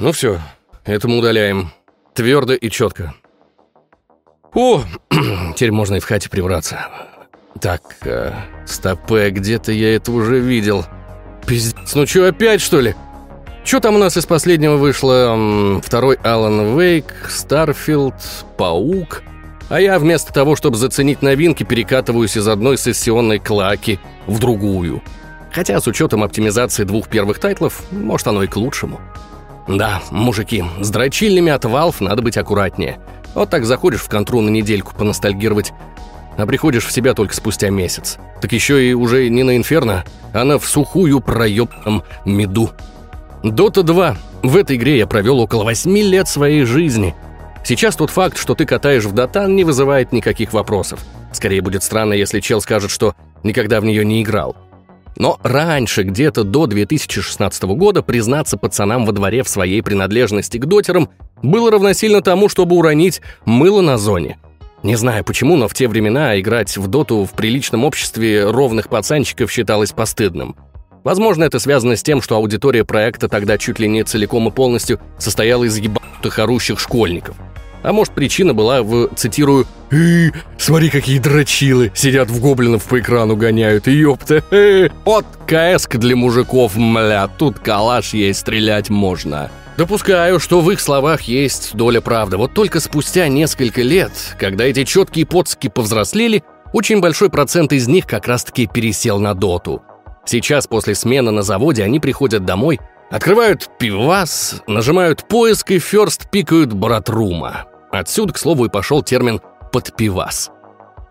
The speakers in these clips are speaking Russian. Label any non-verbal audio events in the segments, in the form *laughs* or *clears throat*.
Ну все, это мы удаляем. Твердо и четко. О, *clears throat* теперь можно и в хате прибраться. Так, э, стопе, где-то я это уже видел. Пиздец, ну что, опять что ли? Что там у нас из последнего вышло? Второй Alan Wake, Starfield, Паук. А я вместо того, чтобы заценить новинки, перекатываюсь из одной сессионной клоаки в другую. Хотя с учетом оптимизации двух первых тайтлов, может оно и к лучшему. Да, мужики, с дрочильнями от Valve надо быть аккуратнее. Вот так заходишь в контру на недельку поностальгировать, а приходишь в себя только спустя месяц. Так еще и уже не на Инферно, а на в сухую проебном меду. Dota 2. В этой игре я провел около 8 лет своей жизни. Сейчас тот факт, что ты катаешь в Дотан, не вызывает никаких вопросов. Скорее будет странно, если чел скажет, что никогда в нее не играл. Но раньше, где-то до 2016 года, признаться пацанам во дворе в своей принадлежности к дотерам было равносильно тому, чтобы уронить мыло на зоне. Не знаю почему, но в те времена играть в доту в приличном обществе ровных пацанчиков считалось постыдным. Возможно, это связано с тем, что аудитория проекта тогда чуть ли не целиком и полностью состояла из ебанутых орущих школьников. А может, причина была в, цитирую, «Э, «Смотри, какие дрочилы, сидят в гоблинов по экрану гоняют, ёпта, э, вот кс для мужиков, мля, тут калаш есть, стрелять можно». Допускаю, что в их словах есть доля правды. Вот только спустя несколько лет, когда эти четкие поцки повзрослели, очень большой процент из них как раз-таки пересел на доту. Сейчас, после смены на заводе, они приходят домой, открывают пивас, нажимают поиск и ферст пикают братрума. Отсюда, к слову, и пошел термин «подпивас».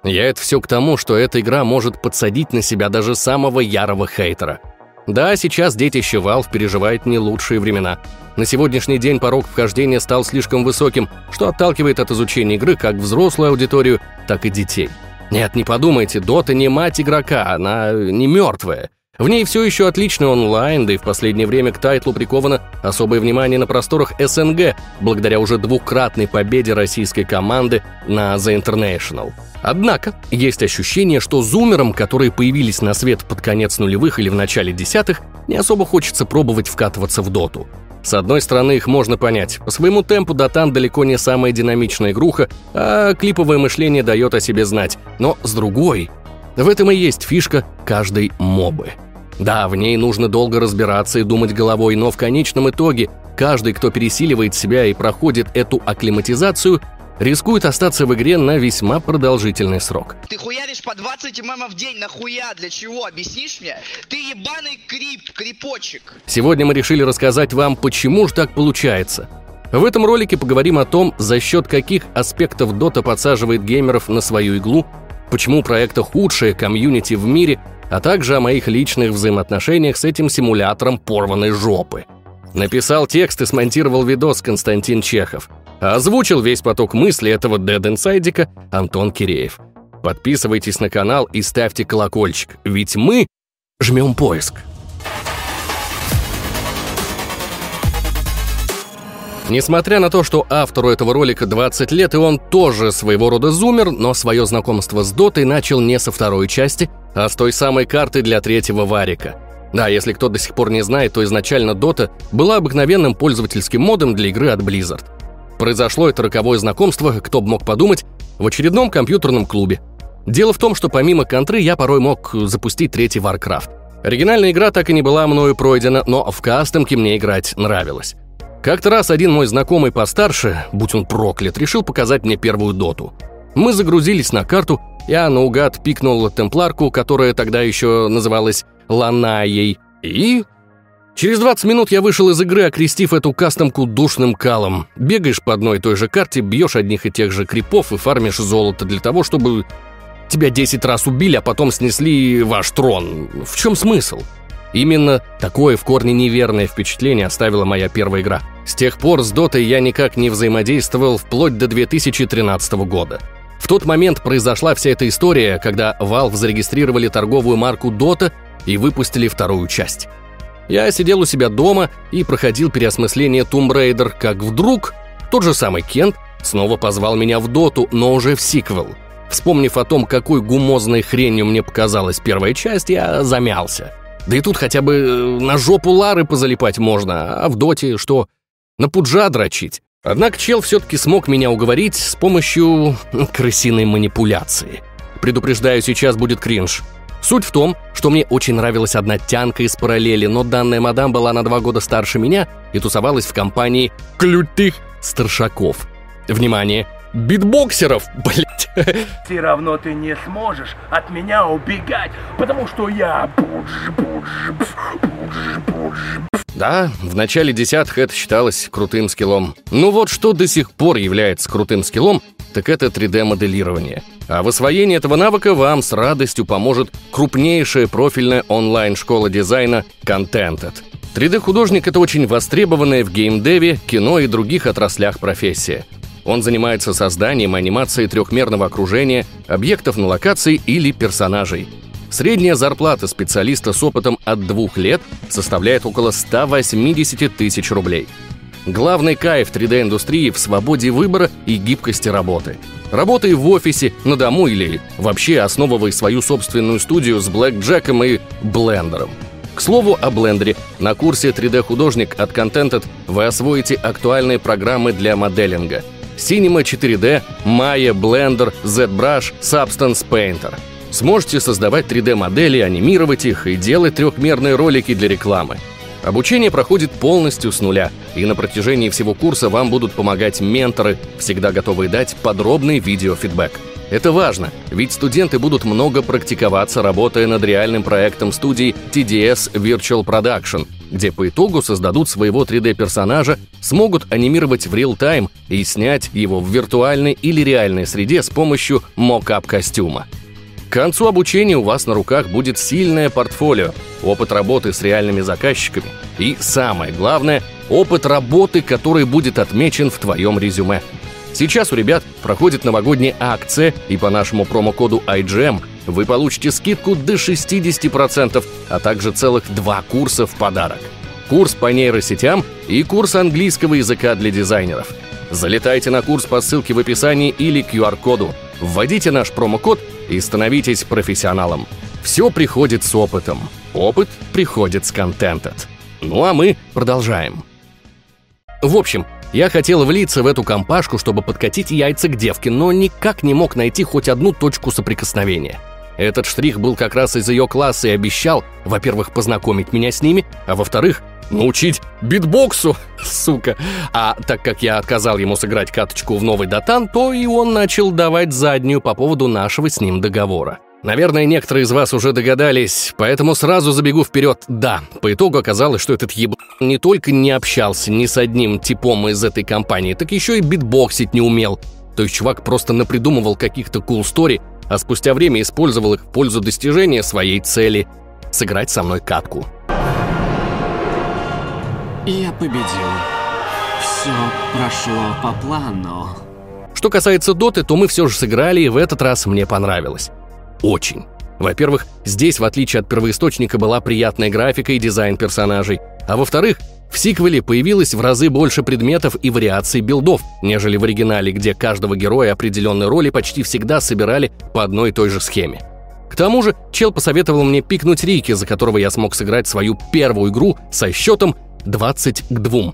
Я это все к тому, что эта игра может подсадить на себя даже самого ярого хейтера. Да, сейчас детище Valve переживает не лучшие времена. На сегодняшний день порог вхождения стал слишком высоким, что отталкивает от изучения игры как взрослую аудиторию, так и детей. Нет, не подумайте, Дота не мать игрока, она не мертвая. В ней все еще отличный онлайн, да и в последнее время к тайтлу приковано особое внимание на просторах СНГ, благодаря уже двукратной победе российской команды на The International. Однако, есть ощущение, что зумерам, которые появились на свет под конец нулевых или в начале десятых, не особо хочется пробовать вкатываться в доту. С одной стороны, их можно понять. По своему темпу Дотан далеко не самая динамичная игруха, а клиповое мышление дает о себе знать. Но с другой, в этом и есть фишка каждой мобы. Да, в ней нужно долго разбираться и думать головой, но в конечном итоге каждый, кто пересиливает себя и проходит эту акклиматизацию, рискует остаться в игре на весьма продолжительный срок. Ты хуяришь по 20 мм в день, нахуя? Для чего? Объяснишь мне? Ты ебаный крип, крипочек. Сегодня мы решили рассказать вам, почему же так получается. В этом ролике поговорим о том, за счет каких аспектов Dota подсаживает геймеров на свою иглу, почему у проекта худшее комьюнити в мире, а также о моих личных взаимоотношениях с этим симулятором порванной жопы. Написал текст и смонтировал видос Константин Чехов. А озвучил весь поток мыслей этого дед-инсайдика Антон Киреев. Подписывайтесь на канал и ставьте колокольчик, ведь мы жмем поиск. Несмотря на то, что автору этого ролика 20 лет, и он тоже своего рода зумер, но свое знакомство с Дотой начал не со второй части, а с той самой карты для третьего варика. Да, если кто до сих пор не знает, то изначально Дота была обыкновенным пользовательским модом для игры от Blizzard. Произошло это роковое знакомство, кто бы мог подумать, в очередном компьютерном клубе. Дело в том, что помимо контры я порой мог запустить третий Warcraft. Оригинальная игра так и не была мною пройдена, но в кастомке мне играть нравилось. Как-то раз один мой знакомый постарше, будь он проклят, решил показать мне первую доту. Мы загрузились на карту, я наугад пикнул темпларку, которая тогда еще называлась Ланаей, и... Через 20 минут я вышел из игры, окрестив эту кастомку душным калом. Бегаешь по одной и той же карте, бьешь одних и тех же крипов и фармишь золото для того, чтобы тебя 10 раз убили, а потом снесли ваш трон. В чем смысл? Именно такое в корне неверное впечатление оставила моя первая игра. С тех пор с Дотой я никак не взаимодействовал вплоть до 2013 года. В тот момент произошла вся эта история, когда Valve зарегистрировали торговую марку Dota и выпустили вторую часть. Я сидел у себя дома и проходил переосмысление Tomb Raider, как вдруг тот же самый Кент снова позвал меня в Доту, но уже в сиквел. Вспомнив о том, какой гумозной хренью мне показалась первая часть, я замялся. Да и тут хотя бы э, на жопу Лары позалипать можно, а в Доте что? на пуджа дрочить. Однако чел все-таки смог меня уговорить с помощью крысиной манипуляции. Предупреждаю, сейчас будет кринж. Суть в том, что мне очень нравилась одна тянка из параллели, но данная мадам была на два года старше меня и тусовалась в компании клютых старшаков. Внимание! Битбоксеров, *laughs* блять. Все равно ты не сможешь от меня убегать, потому что я будж, будж, будж, будж. Да, в начале десятых это считалось крутым скиллом. Ну вот что до сих пор является крутым скиллом, так это 3D-моделирование. А в освоении этого навыка вам с радостью поможет крупнейшая профильная онлайн-школа дизайна Contented. 3D-художник — это очень востребованная в геймдеве, кино и других отраслях профессия. Он занимается созданием анимации трехмерного окружения, объектов на локации или персонажей. Средняя зарплата специалиста с опытом от двух лет составляет около 180 тысяч рублей. Главный кайф 3D-индустрии в свободе выбора и гибкости работы. Работай в офисе, на дому или вообще основывай свою собственную студию с блэкджеком и блендером. К слову о блендере. На курсе 3D-художник от Contented вы освоите актуальные программы для моделинга. Cinema 4D, Maya, Blender, ZBrush, Substance Painter. Сможете создавать 3D-модели, анимировать их и делать трехмерные ролики для рекламы. Обучение проходит полностью с нуля, и на протяжении всего курса вам будут помогать менторы, всегда готовые дать подробный видеофидбэк. Это важно, ведь студенты будут много практиковаться, работая над реальным проектом студии TDS Virtual Production, где по итогу создадут своего 3D-персонажа, смогут анимировать в реал-тайм и снять его в виртуальной или реальной среде с помощью мокап-костюма. К концу обучения у вас на руках будет сильное портфолио, опыт работы с реальными заказчиками и, самое главное, опыт работы, который будет отмечен в твоем резюме. Сейчас у ребят проходит новогодняя акция, и по нашему промокоду IGM вы получите скидку до 60%, а также целых два курса в подарок. Курс по нейросетям и курс английского языка для дизайнеров. Залетайте на курс по ссылке в описании или QR-коду. Вводите наш промокод и становитесь профессионалом. Все приходит с опытом. Опыт приходит с контентом. Ну а мы продолжаем. В общем, я хотел влиться в эту компашку, чтобы подкатить яйца к девке, но никак не мог найти хоть одну точку соприкосновения. Этот штрих был как раз из ее класса и обещал, во-первых, познакомить меня с ними, а во-вторых, научить битбоксу, *laughs* сука. А так как я отказал ему сыграть каточку в новый датан, то и он начал давать заднюю по поводу нашего с ним договора. Наверное, некоторые из вас уже догадались, поэтому сразу забегу вперед. Да, по итогу оказалось, что этот еб... не только не общался ни с одним типом из этой компании, так еще и битбоксить не умел. То есть чувак просто напридумывал каких-то cool story, а спустя время использовал их в пользу достижения своей цели — сыграть со мной катку. Я победил. Все прошло по плану. Что касается доты, то мы все же сыграли, и в этот раз мне понравилось. Очень. Во-первых, здесь, в отличие от первоисточника, была приятная графика и дизайн персонажей. А во-вторых, в сиквеле появилось в разы больше предметов и вариаций билдов, нежели в оригинале, где каждого героя определенной роли почти всегда собирали по одной и той же схеме. К тому же, чел посоветовал мне пикнуть Рики, за которого я смог сыграть свою первую игру со счетом 20 к 2.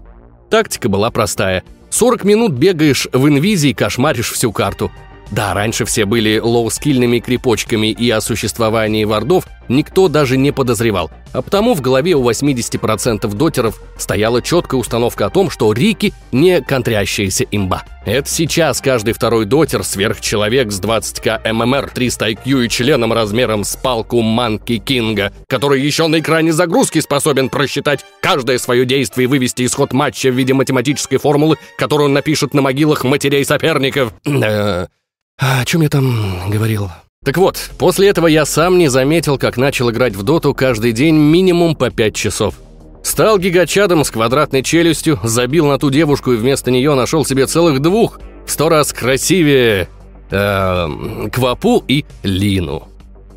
Тактика была простая. 40 минут бегаешь в инвизии и кошмаришь всю карту. Да, раньше все были лоу-скильными крепочками, и о существовании вардов никто даже не подозревал. А потому в голове у 80% дотеров стояла четкая установка о том, что Рики не контрящаяся имба. Это сейчас каждый второй дотер – сверхчеловек с 20к ММР, 300 IQ и членом размером с палку Манки Кинга, который еще на экране загрузки способен просчитать каждое свое действие и вывести исход матча в виде математической формулы, которую он напишет на могилах матерей соперников. *clears throat* А о чем я там говорил? Так вот, после этого я сам не заметил, как начал играть в доту каждый день минимум по 5 часов. Стал гигачадом с квадратной челюстью, забил на ту девушку и вместо нее нашел себе целых двух, в сто раз красивее э, Квапу и Лину.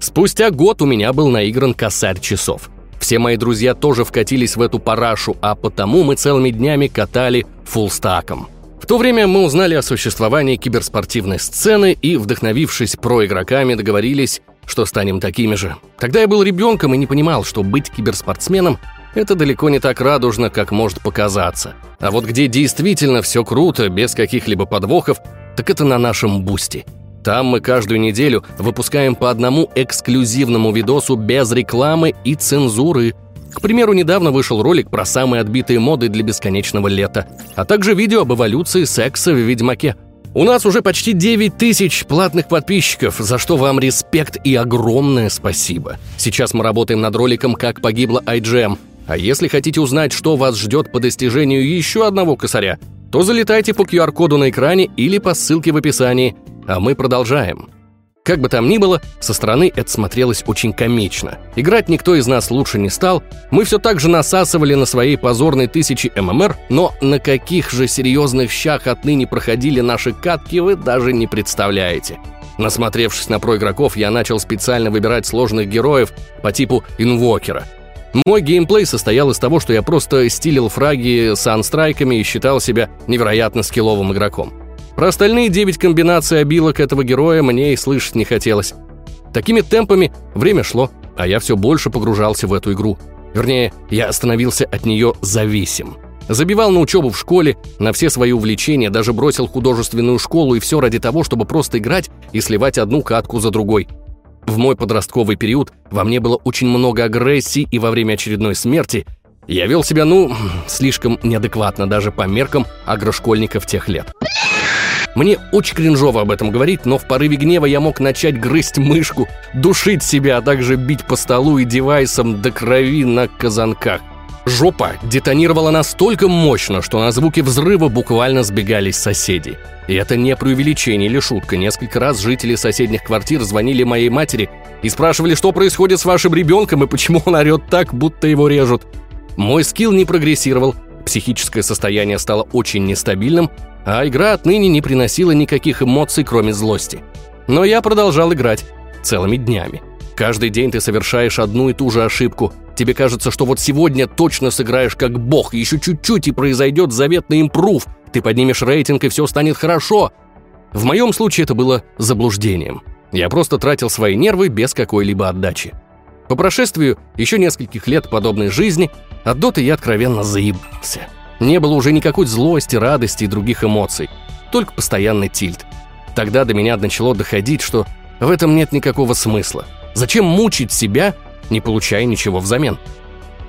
Спустя год у меня был наигран косарь часов. Все мои друзья тоже вкатились в эту парашу, а потому мы целыми днями катали фулстаком то время мы узнали о существовании киберспортивной сцены и, вдохновившись проигроками, договорились, что станем такими же. Тогда я был ребенком и не понимал, что быть киберспортсменом это далеко не так радужно, как может показаться. А вот где действительно все круто, без каких-либо подвохов, так это на нашем бусте. Там мы каждую неделю выпускаем по одному эксклюзивному видосу без рекламы и цензуры. К примеру, недавно вышел ролик про самые отбитые моды для бесконечного лета, а также видео об эволюции секса в Ведьмаке. У нас уже почти 9 тысяч платных подписчиков, за что вам респект и огромное спасибо. Сейчас мы работаем над роликом «Как погибла IGM», а если хотите узнать, что вас ждет по достижению еще одного косаря, то залетайте по QR-коду на экране или по ссылке в описании, а мы продолжаем. Как бы там ни было, со стороны это смотрелось очень комично. Играть никто из нас лучше не стал, мы все так же насасывали на своей позорной тысячи ММР, но на каких же серьезных щах отныне проходили наши катки, вы даже не представляете. Насмотревшись на проигроков, я начал специально выбирать сложных героев по типу инвокера – мой геймплей состоял из того, что я просто стилил фраги с анстрайками и считал себя невероятно скилловым игроком. Про остальные 9 комбинаций обилок этого героя мне и слышать не хотелось. Такими темпами время шло, а я все больше погружался в эту игру. Вернее, я становился от нее зависим. Забивал на учебу в школе, на все свои увлечения, даже бросил художественную школу и все ради того, чтобы просто играть и сливать одну катку за другой. В мой подростковый период во мне было очень много агрессии, и во время очередной смерти я вел себя, ну, слишком неадекватно даже по меркам агрошкольников тех лет. Мне очень кринжово об этом говорить, но в порыве гнева я мог начать грызть мышку, душить себя, а также бить по столу и девайсом до крови на казанках. Жопа детонировала настолько мощно, что на звуки взрыва буквально сбегались соседи. И это не преувеличение или шутка. Несколько раз жители соседних квартир звонили моей матери и спрашивали, что происходит с вашим ребенком и почему он орет так, будто его режут. Мой скилл не прогрессировал, психическое состояние стало очень нестабильным, а игра отныне не приносила никаких эмоций, кроме злости. Но я продолжал играть целыми днями. Каждый день ты совершаешь одну и ту же ошибку. Тебе кажется, что вот сегодня точно сыграешь как бог, еще чуть-чуть и произойдет заветный импрув – ты поднимешь рейтинг, и все станет хорошо. В моем случае это было заблуждением. Я просто тратил свои нервы без какой-либо отдачи. По прошествию еще нескольких лет подобной жизни от доты я откровенно заебался. Не было уже никакой злости, радости и других эмоций, только постоянный тильт. Тогда до меня начало доходить, что в этом нет никакого смысла. Зачем мучить себя, не получая ничего взамен?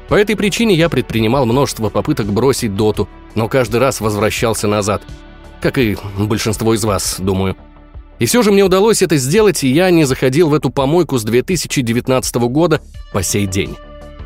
По этой причине я предпринимал множество попыток бросить доту, но каждый раз возвращался назад. Как и большинство из вас, думаю. И все же мне удалось это сделать, и я не заходил в эту помойку с 2019 года по сей день.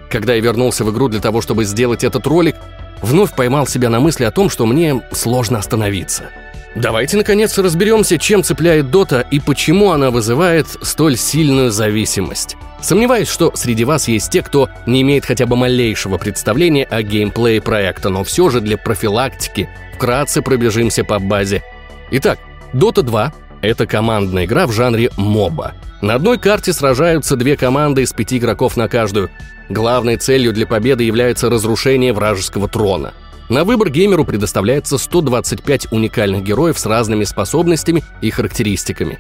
Когда я вернулся в игру для того, чтобы сделать этот ролик, вновь поймал себя на мысли о том, что мне сложно остановиться. Давайте, наконец, разберемся, чем цепляет Дота и почему она вызывает столь сильную зависимость. Сомневаюсь, что среди вас есть те, кто не имеет хотя бы малейшего представления о геймплее проекта, но все же для профилактики вкратце пробежимся по базе. Итак, Dota 2 — это командная игра в жанре моба. На одной карте сражаются две команды из пяти игроков на каждую. Главной целью для победы является разрушение вражеского трона. На выбор геймеру предоставляется 125 уникальных героев с разными способностями и характеристиками.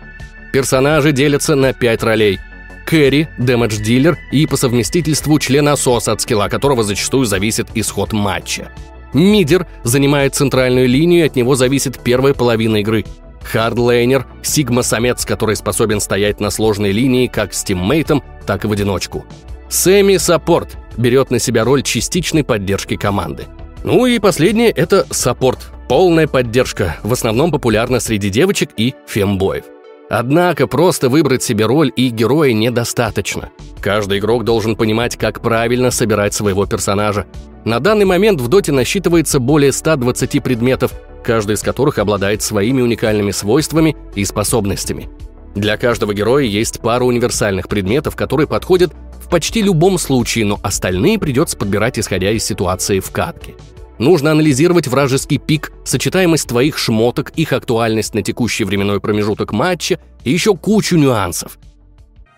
Персонажи делятся на 5 ролей — Кэрри, дэмэдж-дилер и по совместительству член АСОС, от скилла которого зачастую зависит исход матча. Мидер занимает центральную линию, и от него зависит первая половина игры. Хардлейнер – сигма-самец, который способен стоять на сложной линии как с тиммейтом, так и в одиночку. Semi-support берет на себя роль частичной поддержки команды. Ну и последнее – это support, полная поддержка, в основном популярна среди девочек и фембоев. Однако просто выбрать себе роль и героя недостаточно. Каждый игрок должен понимать, как правильно собирать своего персонажа. На данный момент в доте насчитывается более 120 предметов, каждый из которых обладает своими уникальными свойствами и способностями. Для каждого героя есть пара универсальных предметов, которые подходят в почти любом случае, но остальные придется подбирать исходя из ситуации в катке. Нужно анализировать вражеский пик, сочетаемость твоих шмоток, их актуальность на текущий временной промежуток матча и еще кучу нюансов.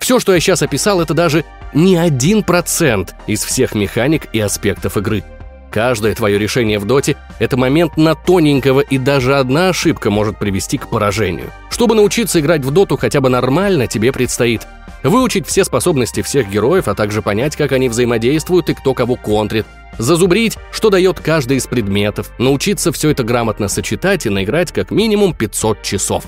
Все, что я сейчас описал, это даже не один процент из всех механик и аспектов игры. Каждое твое решение в доте – это момент на тоненького, и даже одна ошибка может привести к поражению. Чтобы научиться играть в доту хотя бы нормально, тебе предстоит выучить все способности всех героев, а также понять, как они взаимодействуют и кто кого контрит, зазубрить, что дает каждый из предметов, научиться все это грамотно сочетать и наиграть как минимум 500 часов.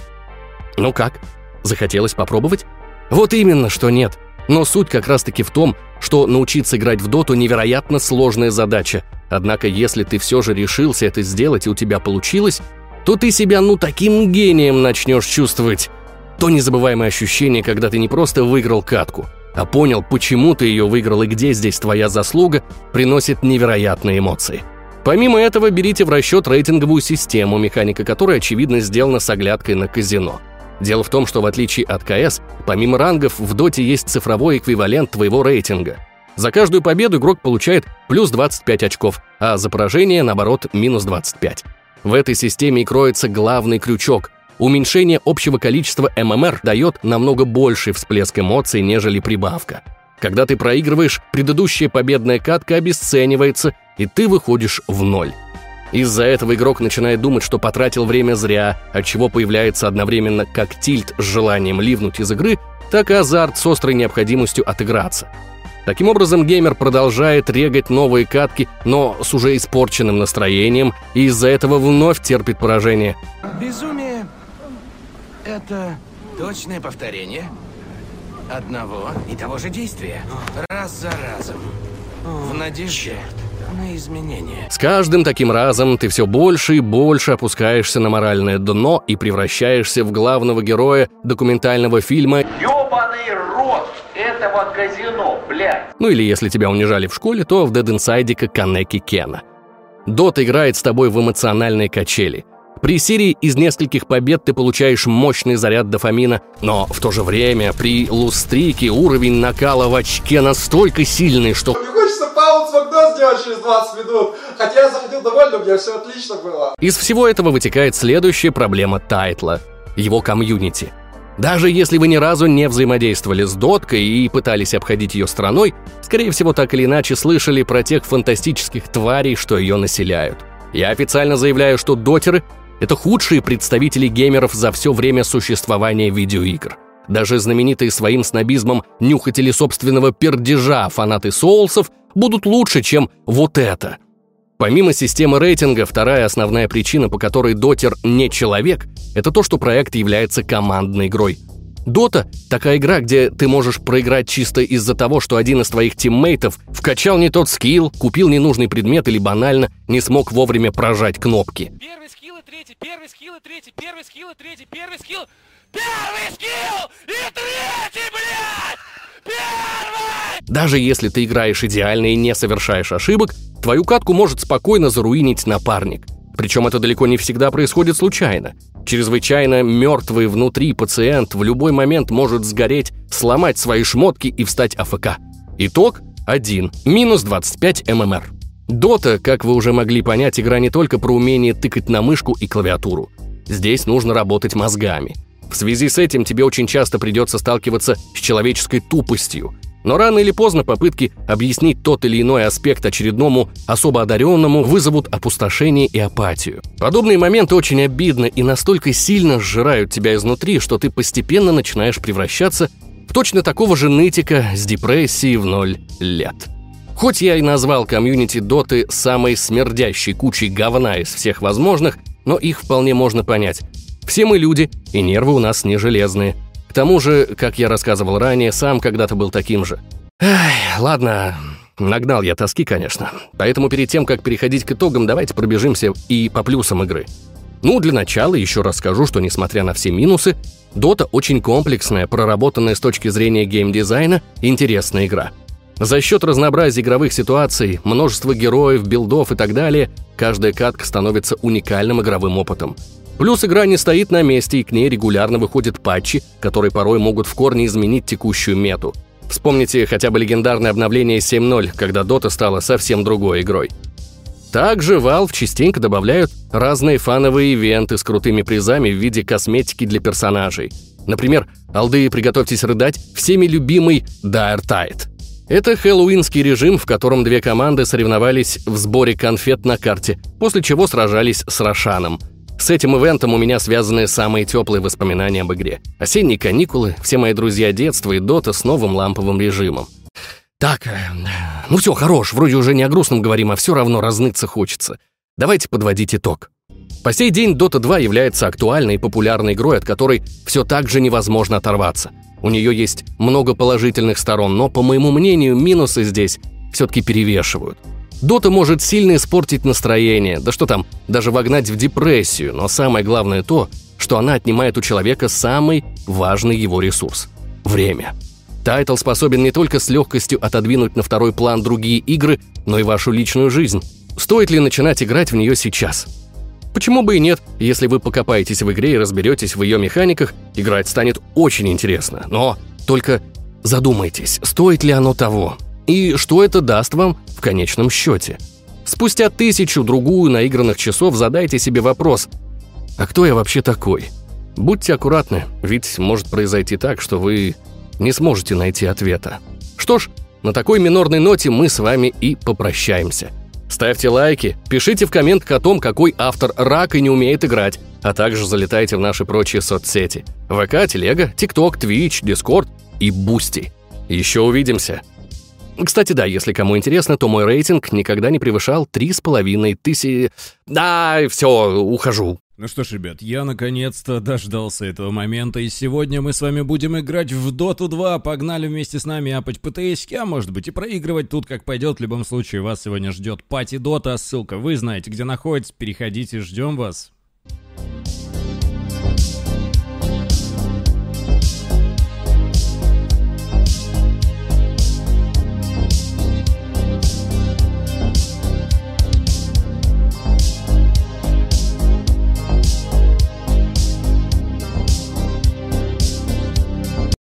Ну как? Захотелось попробовать? Вот именно, что нет. Но суть как раз-таки в том, что научиться играть в доту невероятно сложная задача. Однако, если ты все же решился это сделать и у тебя получилось, то ты себя ну таким гением начнешь чувствовать. То незабываемое ощущение, когда ты не просто выиграл катку, а понял, почему ты ее выиграл и где здесь твоя заслуга, приносит невероятные эмоции. Помимо этого, берите в расчет рейтинговую систему, механика которой, очевидно, сделана с оглядкой на казино. Дело в том, что в отличие от КС, помимо рангов в доте есть цифровой эквивалент твоего рейтинга. За каждую победу игрок получает плюс 25 очков, а за поражение, наоборот, минус 25. В этой системе и кроется главный крючок. Уменьшение общего количества ММР дает намного больший всплеск эмоций, нежели прибавка. Когда ты проигрываешь, предыдущая победная катка обесценивается, и ты выходишь в ноль. Из-за этого игрок начинает думать, что потратил время зря, от чего появляется одновременно как тильт с желанием ливнуть из игры, так и азарт с острой необходимостью отыграться. Таким образом, геймер продолжает регать новые катки, но с уже испорченным настроением, и из-за этого вновь терпит поражение. Безумие — это точное повторение одного и того же действия. Раз за разом. В надежде на изменения. С каждым таким разом ты все больше и больше опускаешься на моральное дно и превращаешься в главного героя документального фильма Ёбаный рот этого казино, блядь! Ну или если тебя унижали в школе, то в Dead Inside Канеки Кена. Дота играет с тобой в эмоциональные качели. При серии из нескольких побед ты получаешь мощный заряд дофамина, но в то же время при lose streak е уровень накала в очке настолько сильный, что Мне хочется pounce в окно сделать через 20 минут. Хотя я заходил довольно, у меня все отлично было. Из всего этого вытекает следующая проблема тайтла – его комьюнити. Даже если вы ни разу не взаимодействовали с доткой и пытались обходить ее стороной, скорее всего, так или иначе слышали про тех фантастических тварей, что ее населяют. Я официально заявляю, что дотеры – это худшие представители геймеров за все время существования видеоигр. Даже знаменитые своим снобизмом нюхатели собственного пердежа фанаты соулсов будут лучше, чем вот это – Помимо системы рейтинга, вторая основная причина, по которой Дотер не человек, это то, что проект является командной игрой. Дота — такая игра, где ты можешь проиграть чисто из-за того, что один из твоих тиммейтов вкачал не тот скилл, купил ненужный предмет или банально не смог вовремя прожать кнопки. Первый третий, первый скилл и третий, первый скилл и третий, первый скилл, первый скилл и третий, блядь! Первый! Даже если ты играешь идеально и не совершаешь ошибок, твою катку может спокойно заруинить напарник. Причем это далеко не всегда происходит случайно. Чрезвычайно мертвый внутри пациент в любой момент может сгореть, сломать свои шмотки и встать АФК. Итог – 1, минус 25 ММР. Дота, как вы уже могли понять, игра не только про умение тыкать на мышку и клавиатуру. Здесь нужно работать мозгами. В связи с этим тебе очень часто придется сталкиваться с человеческой тупостью. Но рано или поздно попытки объяснить тот или иной аспект очередному особо одаренному вызовут опустошение и апатию. Подобные моменты очень обидны и настолько сильно сжирают тебя изнутри, что ты постепенно начинаешь превращаться в точно такого же нытика с депрессией в ноль лет. Хоть я и назвал комьюнити Доты самой смердящей кучей говна из всех возможных, но их вполне можно понять. Все мы люди, и нервы у нас не железные. К тому же, как я рассказывал ранее, сам когда-то был таким же. Эх, ладно, нагнал я тоски, конечно. Поэтому перед тем, как переходить к итогам, давайте пробежимся и по плюсам игры. Ну, для начала еще раз скажу, что несмотря на все минусы, Dota очень комплексная, проработанная с точки зрения геймдизайна, интересная игра. За счет разнообразия игровых ситуаций, множества героев, билдов и так далее, каждая катка становится уникальным игровым опытом. Плюс игра не стоит на месте, и к ней регулярно выходят патчи, которые порой могут в корне изменить текущую мету. Вспомните хотя бы легендарное обновление 7.0, когда Dota стала совсем другой игрой. Также Valve частенько добавляют разные фановые ивенты с крутыми призами в виде косметики для персонажей. Например, алды, приготовьтесь рыдать, всеми любимый Dire Tide. Это хэллоуинский режим, в котором две команды соревновались в сборе конфет на карте, после чего сражались с Рошаном. С этим ивентом у меня связаны самые теплые воспоминания об игре. Осенние каникулы, все мои друзья детства и дота с новым ламповым режимом. Так, э, ну все, хорош, вроде уже не о грустном говорим, а все равно разныться хочется. Давайте подводить итог. По сей день Dota 2 является актуальной и популярной игрой, от которой все так же невозможно оторваться. У нее есть много положительных сторон, но, по моему мнению, минусы здесь все-таки перевешивают. Дота может сильно испортить настроение, да что там, даже вогнать в депрессию, но самое главное то, что она отнимает у человека самый важный его ресурс – время. Тайтл способен не только с легкостью отодвинуть на второй план другие игры, но и вашу личную жизнь. Стоит ли начинать играть в нее сейчас? Почему бы и нет, если вы покопаетесь в игре и разберетесь в ее механиках, играть станет очень интересно. Но только задумайтесь, стоит ли оно того? И что это даст вам в конечном счете? Спустя тысячу-другую наигранных часов задайте себе вопрос «А кто я вообще такой?» Будьте аккуратны, ведь может произойти так, что вы не сможете найти ответа. Что ж, на такой минорной ноте мы с вами и попрощаемся. Ставьте лайки, пишите в комментах о том, какой автор рак и не умеет играть, а также залетайте в наши прочие соцсети. ВК, Телега, ТикТок, Твич, Дискорд и Бусти. Еще увидимся. Кстати, да, если кому интересно, то мой рейтинг никогда не превышал 3,5 тысячи... Да, все, ухожу. Ну что ж, ребят, я наконец-то дождался этого момента, и сегодня мы с вами будем играть в Доту 2. Погнали вместе с нами апать ПТСки, а может быть и проигрывать тут как пойдет. В любом случае, вас сегодня ждет пати Дота, ссылка вы знаете, где находится, переходите, ждем вас.